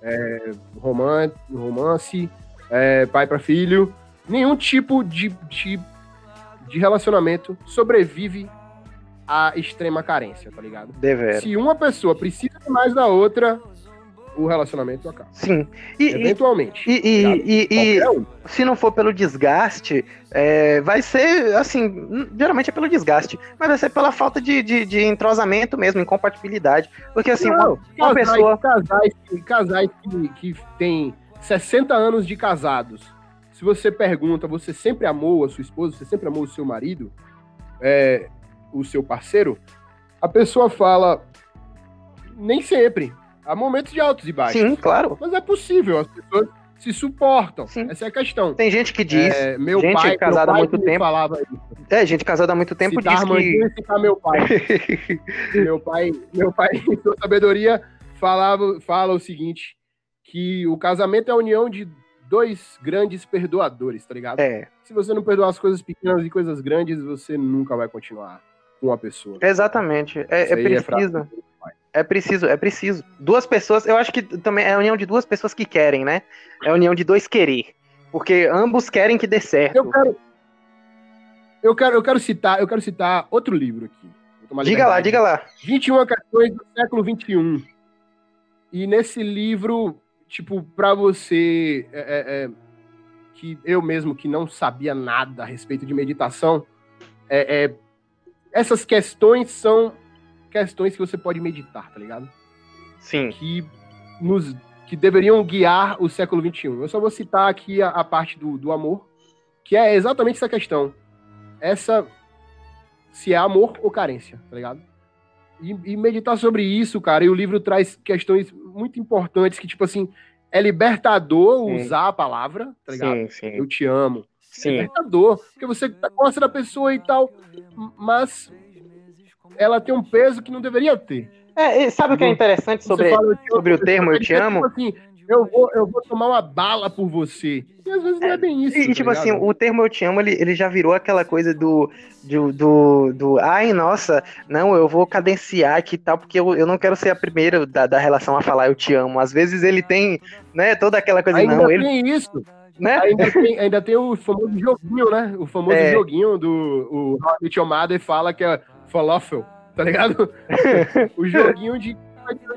é, romance, romance é, pai para filho. Nenhum tipo de, de, de relacionamento sobrevive a extrema carência, tá ligado? Dever. Se uma pessoa precisa mais da outra, o relacionamento acaba. Sim. E, Eventualmente. E, e, e, e um. se não for pelo desgaste, é, vai ser, assim, geralmente é pelo desgaste, mas vai ser pela falta de, de, de entrosamento mesmo, incompatibilidade. Porque, assim, não, uma, uma casais, pessoa. Casais, casais que, que têm 60 anos de casados. Se você pergunta, você sempre amou a sua esposa, você sempre amou o seu marido? É, o seu parceiro, a pessoa fala, nem sempre. Há momentos de altos e baixos. Sim, claro. Mas é possível, as pessoas se suportam. Sim. Essa é a questão. Tem gente que diz, é, meu gente pai, casada há muito tempo. Falava isso. É, gente casada há muito tempo citar diz que... citar <laughs> meu pai. meu pai, meu <laughs> pai, em sua sabedoria, falava, fala o seguinte, que o casamento é a união de dois grandes perdoadores, tá ligado? É. Se você não perdoar as coisas pequenas e coisas grandes, você nunca vai continuar com a pessoa. Exatamente. É, é preciso. É, é preciso, é preciso. Duas pessoas, eu acho que também é a união de duas pessoas que querem, né? É a união de dois querer. Porque ambos querem que dê certo. Eu quero, eu quero, eu quero citar, eu quero citar outro livro aqui. Diga lá, diga lá. 21 questões do século 21. E nesse livro, tipo, para você é, é, é, que eu mesmo que não sabia nada a respeito de meditação, é, é essas questões são questões que você pode meditar, tá ligado? Sim. Que nos que deveriam guiar o século XXI. Eu só vou citar aqui a, a parte do, do amor, Que é exatamente essa questão. Essa. Se é amor ou carência, tá ligado? E, e, meditar sobre isso, cara. E o livro traz questões muito importantes que, tipo assim, é libertador sim. usar a palavra, tá ligado? Sim, sim. Eu te amo. Sim. É libertador. Porque você gosta da pessoa e tal, mas ela tem um peso que não deveria ter. É, sabe o que é interessante sobre, sobre o termo eu te amo? Tipo assim, eu vou, eu vou tomar uma bala por você. E às vezes não é, é bem isso. E, tá tipo assim, o termo eu te amo, ele, ele já virou aquela coisa do, do, do, do. Ai, nossa, não, eu vou cadenciar aqui e tal, porque eu, eu não quero ser a primeira da, da relação a falar eu te amo. Às vezes ele tem, né, toda aquela coisa. Ainda não, tem ele... isso. Né? Ainda, tem, ainda tem o famoso joguinho, né? O famoso é. joguinho do o Robert Omada fala que é falafel, tá ligado? <laughs> o joguinho de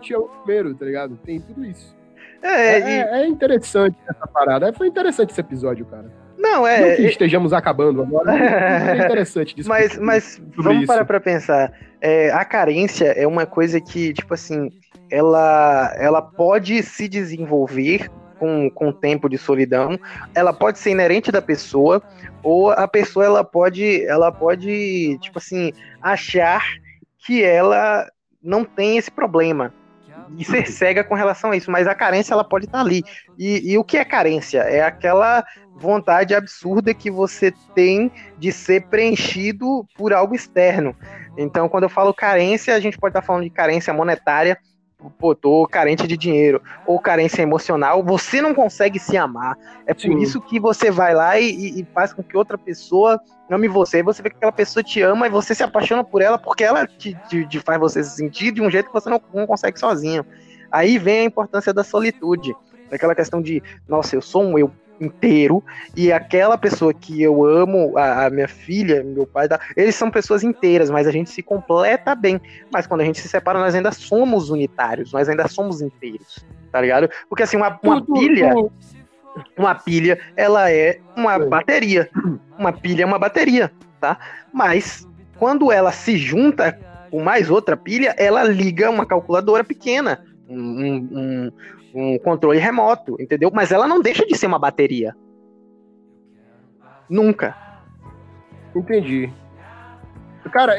te amo primeiro, tá ligado? Tem tudo isso. É, é, e... é, interessante essa parada. Foi interessante esse episódio, cara. Não, é. Não que estejamos acabando agora. É <laughs> interessante disso. Mas, mas vamos isso. parar pra pensar. É, a carência é uma coisa que, tipo assim, ela, ela pode se desenvolver com, com tempo de solidão. Ela pode ser inerente da pessoa, ou a pessoa ela pode, ela pode, tipo assim, achar que ela não tem esse problema e ser cega com relação a isso, mas a carência ela pode estar ali. E, e, o que é carência? É aquela vontade absurda que você tem de ser preenchido por algo externo. Então, quando eu falo carência, a gente pode estar falando de carência monetária, pô, tô carente de dinheiro, ou carência emocional, você não consegue se amar. É por Sim. isso que você vai lá e, e, faz com que outra pessoa ame você. Você vê que aquela pessoa te ama e você se apaixona por ela porque ela te, te, te faz você se sentir de um jeito que você não, não consegue sozinho. Aí vem a importância da solitude. Daquela questão de, nossa, eu sou um eu inteiro e aquela pessoa que eu amo, a, a, minha filha, meu pai, eles são pessoas inteiras, mas a gente se completa bem. Mas quando a gente se separa, nós ainda somos unitários, nós ainda somos inteiros, tá ligado? Porque assim, uma, uma pilha, uma pilha, ela é uma bateria. Uma pilha é uma bateria, tá? Mas quando ela se junta com mais outra pilha, ela liga uma calculadora pequena. Um, um, um controle remoto, entendeu? Mas ela não deixa de ser uma bateria. Nunca. Entendi. Cara,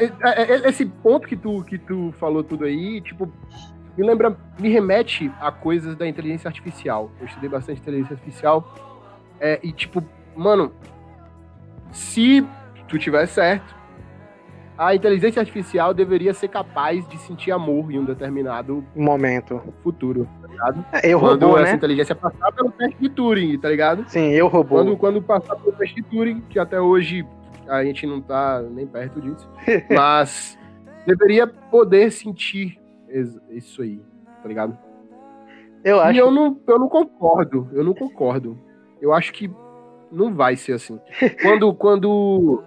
esse ponto que tu, que tu falou tudo aí, tipo, me lembra, me remete a coisas da inteligência artificial. Eu estudei bastante inteligência artificial. É, e tipo, mano, se tu tiver certo, a inteligência artificial deveria ser capaz de sentir amor em um determinado momento futuro, tá ligado? É, eu quando robô, essa né? inteligência passar pelo teste de Turing, tá ligado? Sim, eu robô. Quando, quando passar pelo teste de Turing, que até hoje a gente não tá nem perto disso, <laughs> mas deveria poder sentir isso aí, tá ligado? Eu acho. E eu não, eu não concordo, eu não concordo. Eu acho que não vai ser assim. <laughs> Quando, quando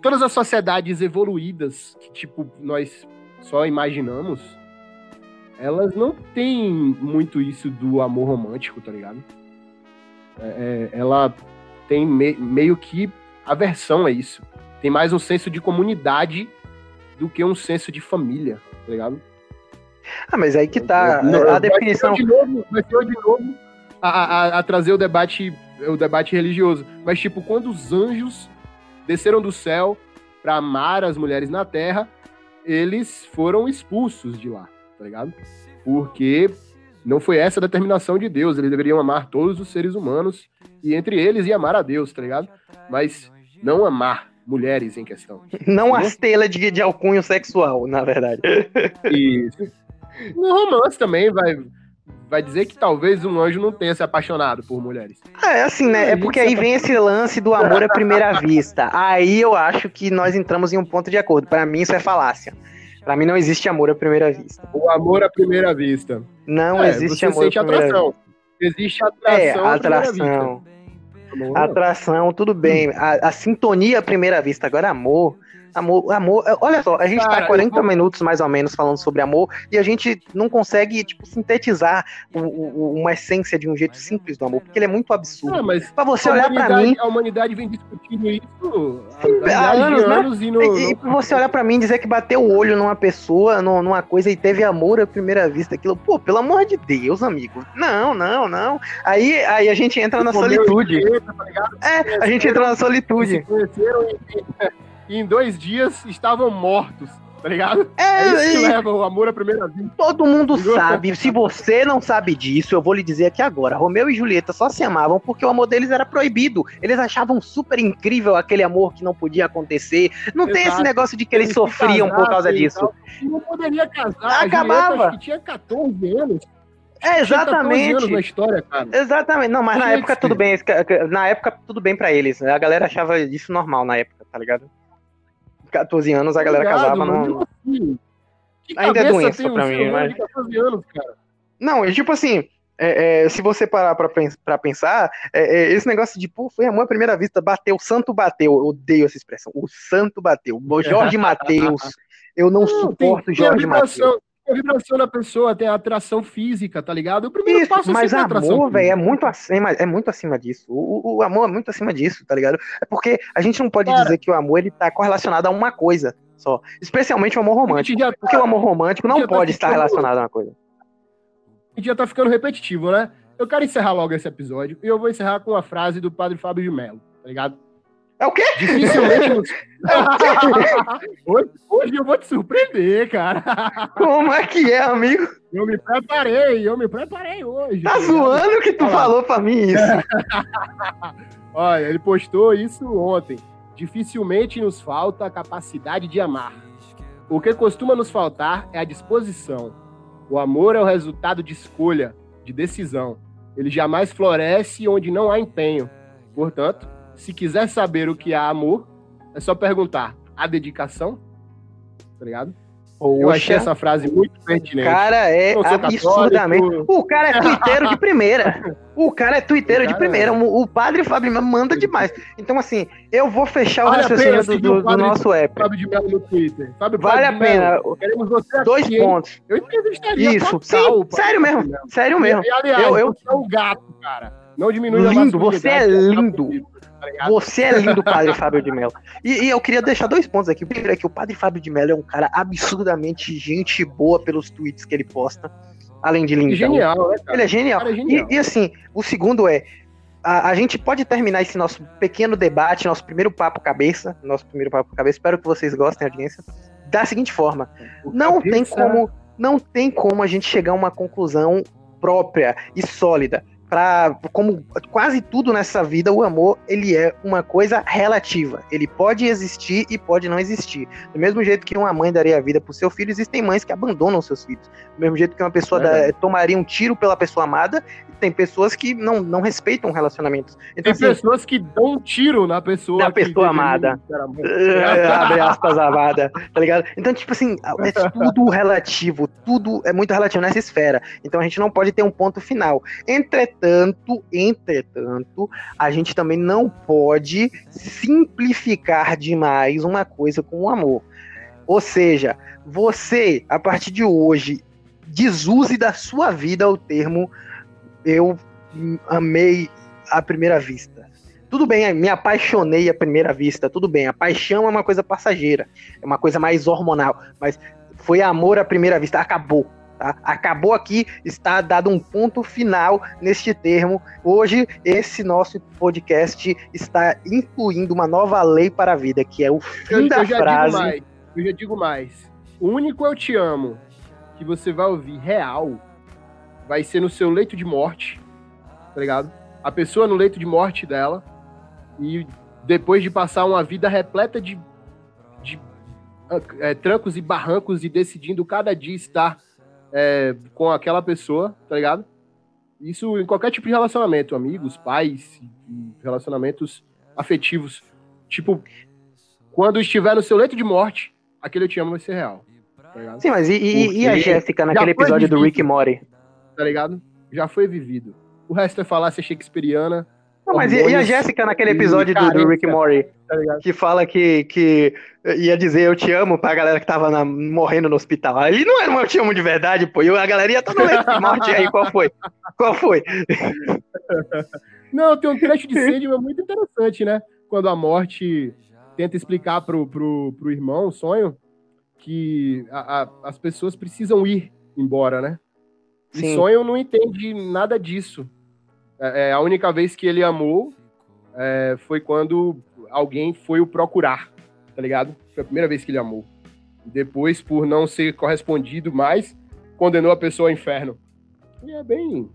todas as sociedades evoluídas que, tipo, nós só imaginamos, elas não têm muito isso do amor romântico, tá ligado? É, é ela tem me, meio que aversão a isso. Tem mais um senso de comunidade do que um senso de família, tá ligado? Ah, mas aí que tá. Não, a definição. De novo, vai ser de novo a, a, a trazer o debate, o debate religioso. Mas, tipo, quando os anjos desceram do céu para amar as mulheres na terra, eles foram expulsos de lá, tá ligado? Porque não foi essa a determinação de Deus, eles deveriam amar todos os seres humanos e entre eles e amar a Deus, tá ligado? Mas não amar mulheres em questão. Não as telas de, de alcunho sexual, na verdade. Isso. No romance também vai, vai dizer que talvez um anjo não tenha se apaixonado por mulheres. Ah, é assim, né? É porque aí vem esse lance do amor à primeira vista. Aí eu acho que nós entramos em um ponto de acordo. Para mim isso é falácia. Para mim não existe amor à primeira vista. O amor à primeira vista. Não é, existe amor à primeira atração. vista. Existe atração. É, atração. Atração, tudo bem. A, a, sintonia à primeira vista. Agora, amor. Amor, amor, olha só, a gente tá Cara, tá 40 vou... minutos mais ou menos falando sobre amor e a gente não consegue, tipo, sintetizar o, o, uma essência de um jeito simples do amor, porque ele é muito absurdo. Não, mas pra você olhar para mim. A humanidade vem discutindo isso Sim, há, anos, né? anos e, no, e, e você olhar para mim e dizer que bateu o olho numa pessoa, numa coisa e teve amor à primeira vista, aquilo, pô, pelo amor de Deus, amigo. Não, não, não. Aí, aí a gente entra na solitude. Tá é, a gente entra na solitude. Se conheceram e em dois dias estavam mortos. Tá ligado? É, é isso que leva o amor à primeira vista. Todo mundo sabe. Se você não sabe disso, eu vou lhe dizer aqui agora. Romeu e Julieta só se amavam porque o amor deles era proibido. Eles achavam super incrível aquele amor que não podia acontecer. Não Exato. tem esse negócio de que eles, eles sofriam por causa disso. não poderia casar. Acabava. Julieta, que tinha 14 anos. É, exatamente. Anos na história, cara. Exatamente. Não, mas na época tudo bem. Na época tudo bem para eles. A galera achava isso normal na época, tá ligado? 14 anos a galera Obrigado, casava. Não... Ainda é doença pra mim, mas. Anos, não, e tipo assim. É, é, se você parar pra, pra pensar, é, é, esse negócio de, pô, foi amor à primeira vista, bateu, o santo bateu, eu odeio essa expressão, o santo bateu, o Jorge <laughs> Matheus, eu não, não suporto tem, Jorge Matheus a vibração da pessoa, tem a atração física, tá ligado? O primeiro Isso, passo é mas amor, velho, é muito acima, é muito acima disso. O, o, amor é muito acima disso, tá ligado? É porque a gente não pode Cara, dizer que o amor ele tá correlacionado a uma coisa só, especialmente o amor romântico. Tá, porque o amor romântico não tá pode tá estar relacionado a uma coisa. A gente já tá ficando repetitivo, né? Eu quero encerrar logo esse episódio e eu vou encerrar com uma frase do Padre Fábio de Mello, tá ligado? É o quê? Dificilmente. Nos... hoje, hoje eu vou te surpreender, cara. Como é que é, amigo? Eu me preparei, eu me preparei hoje. Tá, tá zoando que tu Olha falou pra mim isso. <laughs> Olha, ele postou isso ontem. Dificilmente nos falta a capacidade de amar. O que costuma nos faltar é a disposição. O amor é o resultado de escolha, de decisão. Ele jamais floresce onde não há empenho. Portanto, se quiser saber o que é amor, é só perguntar. A dedicação? Tá ligado? Poxa, eu achei essa frase muito pertinente. O cara é absurdamente. Católico. O cara é <laughs> tuiteiro de primeira. O cara é tuiteiro de primeira. É... O padre Fábio manda demais. Então, assim, eu vou fechar vale o raciocínio do, do, do, nosso app. Fábio de Melo no Twitter. Fábio vale a pena. Queremos você Dois aqui, pontos. Eu entrevistaria Isso, sim, sério mesmo. Sério mesmo. E, aliás, eu, eu... você é o gato, cara. Não diminui lindo, você é lindo. Tá você é lindo, Padre Fábio de Mello. E, e, eu queria deixar dois pontos aqui. O primeiro é que o Padre Fábio de Mello é um cara absurdamente gente boa pelos tweets que ele posta. Além de lindo. Genial, né? Ele é genial. É genial. E, e, assim, o segundo é. A, a, gente pode terminar esse nosso pequeno debate, nosso primeiro papo cabeça. Nosso primeiro papo cabeça. Espero que vocês gostem, audiência. Da seguinte forma: o não cabeça... tem como. Não tem como a gente chegar a uma conclusão própria e sólida para como quase tudo nessa vida, o amor ele é uma coisa relativa. Ele pode existir e pode não existir. Do mesmo jeito que uma mãe daria a vida para o seu filho, existem mães que abandonam seus filhos. Do mesmo jeito que uma pessoa é. da, tomaria um tiro pela pessoa amada, tem pessoas que não, não respeitam relacionamentos. Então, tem assim, pessoas que dão um tiro na pessoa. Na pessoa amada. <laughs> É, abre aspas, amada. Tá ligado? Então, tipo assim, é <laughs> tudo relativo. Tudo é muito relativo nessa esfera. Então a gente não pode ter um ponto final. Entretanto, entretanto, a gente também não pode simplificar demais uma coisa com o amor. Ou seja, você, a partir de hoje, desuse da sua vida o termo eu amei à primeira vista. Tudo bem, me apaixonei à primeira vista, tudo bem. A paixão é uma coisa passageira, é uma coisa mais hormonal, mas foi amor à primeira vista, acabou. Tá? Acabou aqui, está dado um ponto final neste termo. Hoje, esse nosso podcast está incluindo uma nova lei para a vida, que é o fim eu, da eu frase. Mais, eu já digo mais. O único eu te amo que você vai ouvir real vai ser no seu leito de morte, tá ligado? A pessoa no leito de morte dela, e depois de passar uma vida repleta de, de é, trancos e barrancos e decidindo cada dia estar é, com aquela pessoa, tá ligado? Isso em qualquer tipo de relacionamento, amigos, pais, relacionamentos afetivos. Tipo, quando estiver no seu leito de morte, aquele eu te amo vai ser real. Tá Sim, mas e, e, e a Jéssica naquele episódio do Rick Mori? Tá ligado? Já foi vivido. O resto é falácia shakespeariana. Não, mas e, e a Jéssica naquele episódio do, do, Rick Mori? Tá que fala que, que ia dizer eu te amo pra galera que tava na, morrendo no hospital. Ali não era um eu te amo de verdade, pô. E a galera ia toda leite de morte aí. Qual foi? Qual foi? <laughs> Não, tem um trecho de Sandman muito interessante, né? Quando a morte tenta explicar pro, pro, pro irmão o sonho que a, a, as pessoas precisam ir embora, né? E Sim. sonho não entende nada disso. É, é, a única vez que ele amou é, foi quando alguém foi o procurar, tá ligado? Foi a primeira vez que ele amou. Depois, por não ser correspondido mais, condenou a pessoa ao inferno. E é bem.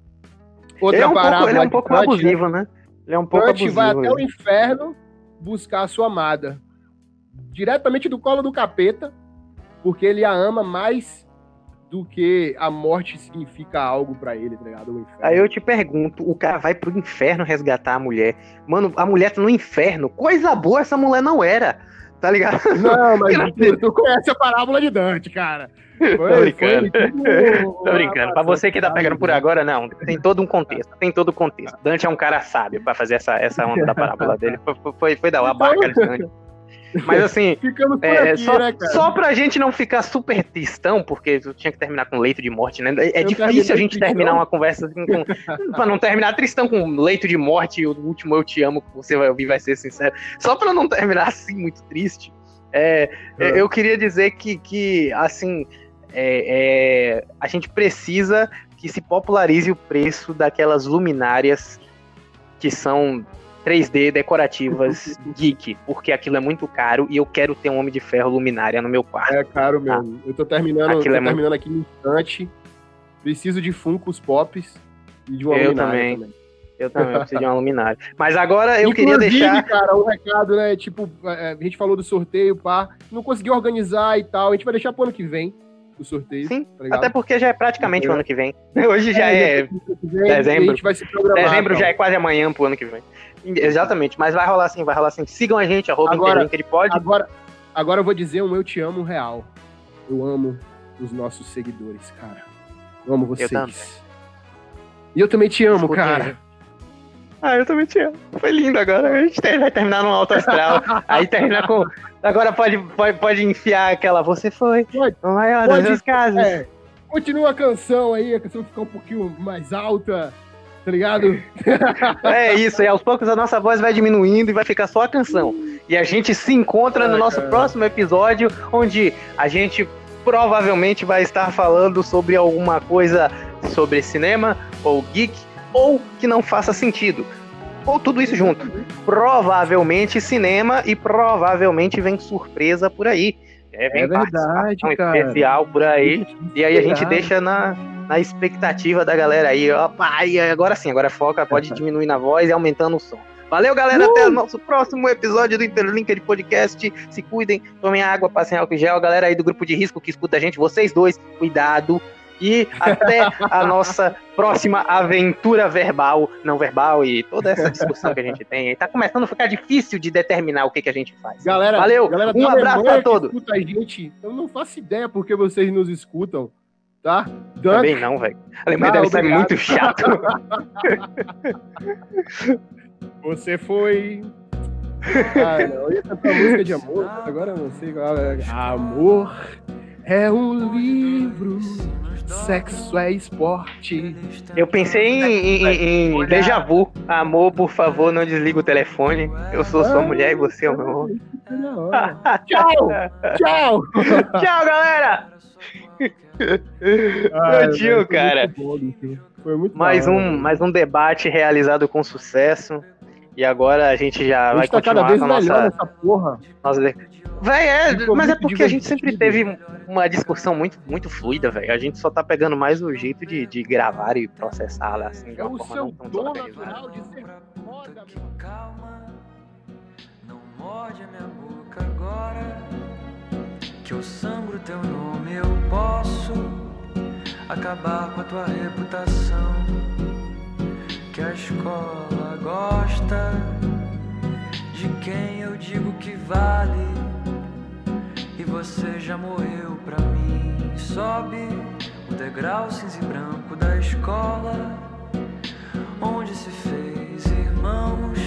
Outra ele é um pouco, ele é um pouco Dante, abusivo, né? Ele é um pouco abusivo. vai até o inferno buscar a sua amada. Diretamente do colo do capeta, porque ele a ama mais do que a morte significa algo para ele, tá ligado? Aí eu te pergunto, o cara vai pro inferno resgatar a mulher. Mano, a mulher tá no inferno. Coisa boa essa mulher não era. Tá ligado? Não, <laughs> mas tu, tu conhece a parábola de Dante, cara. Foi, Tô brincando. Foi, <laughs> Tô brincando. Pra você que tá pegando por agora, não. Tem todo um contexto. Tem todo um contexto. Dante é um cara sábio pra fazer essa, essa onda da parábola dele. Foi, foi, foi da então, barca de Dante. <laughs> Mas assim, <laughs> é, aqui, só, né, só pra gente não ficar super tristão, porque eu tinha que terminar com leito de morte, né? É eu difícil a gente tristão. terminar uma conversa assim, com, <laughs> pra não terminar tristão com leito de morte e o último eu te amo, que você vai ouvir, vai ser sincero. Só pra não terminar assim, muito triste, é, é. eu queria dizer que, que assim, é, é, a gente precisa que se popularize o preço daquelas luminárias que são 3D decorativas geek, porque aquilo é muito caro e eu quero ter um Homem de Ferro luminária no meu quarto. É caro mesmo. Ah, eu tô terminando, tô é terminando muito... aqui no instante. Preciso de Funkos Pops e de uma eu também. também. Eu também preciso de uma luminária. Mas agora eu Inclusive, queria deixar. cara, um recado, né? Tipo, é, a gente falou do sorteio, pá. Não conseguiu organizar e tal. A gente vai deixar pro ano que vem o sorteio. Sim, tá até porque já é praticamente é. o ano que vem. <laughs> Hoje já é, é dezembro. dezembro já é quase amanhã pro ano que vem. Exatamente, mas vai rolar assim, vai rolar assim. Sigam a gente, arroba agora, ele pode. Agora, agora eu vou dizer um eu te amo real. Eu amo os nossos seguidores, cara. Eu amo vocês. Eu e eu também te amo, Escutei. cara. Ah, eu também te amo. Foi lindo agora. A gente vai terminar no alto astral. <laughs> aí termina com. Agora pode, pode, pode enfiar aquela. Você foi pode, o maior pode, dos casos. É, continua a canção aí, a canção ficar um pouquinho mais alta tá ligado? É isso, e aos poucos a nossa voz vai diminuindo e vai ficar só a canção. E a gente se encontra no nosso próximo episódio, onde a gente provavelmente vai estar falando sobre alguma coisa sobre cinema, ou geek, ou que não faça sentido. Ou tudo isso junto. Provavelmente cinema e provavelmente vem surpresa por aí. É, é verdade, cara. especial por aí. E aí a gente deixa na, na expectativa da galera aí. Ó, pai, agora sim, agora foca, pode diminuir na voz e aumentando o som. Valeu, galera. Uh! Até o nosso próximo episódio do Interlinked Podcast. Se cuidem, tomem água, passem álcool em gel. Galera aí do grupo de risco que escuta a gente, vocês dois, cuidado. E até a nossa próxima aventura verbal, não verbal e toda essa discussão que a gente tem. Tá começando a ficar difícil de determinar o que, que a gente faz. Galera, valeu. Galera um abraço a todos. Escuta a gente. Eu não faço ideia porque vocês nos escutam tá? Dunk. Também não, velho. A Alemanha deve ser muito chato. <laughs> Você foi. Eu ia cantar música de amor, agora eu não sei qual é. Amor é um livro, sexo é esporte. Eu pensei em, em, em déjà vu. Amor, por favor, não desliga o telefone. Eu sou sua mulher e você é o meu homem. <laughs> Tchau! Tchau! Tchau, <laughs> galera! Cara. Bom, foi muito mais, bom, um, mais um debate realizado com sucesso. E agora a gente já a gente vai tá continuar cada vez com a nossa, nessa porra. Nossa... Véi, é, mas é porque a gente sempre teve uma discussão muito, muito fluida, velho. A gente só tá pegando mais o jeito de, de gravar e processar lá, assim, de uma é forma não tão natural de ser foda, Calma, não morde a minha boca agora que eu sangro teu nome, eu posso acabar com a tua reputação. Que a escola gosta de quem eu digo que vale e você já morreu pra mim. Sobe o degrau cinza e branco da escola, onde se fez irmãos.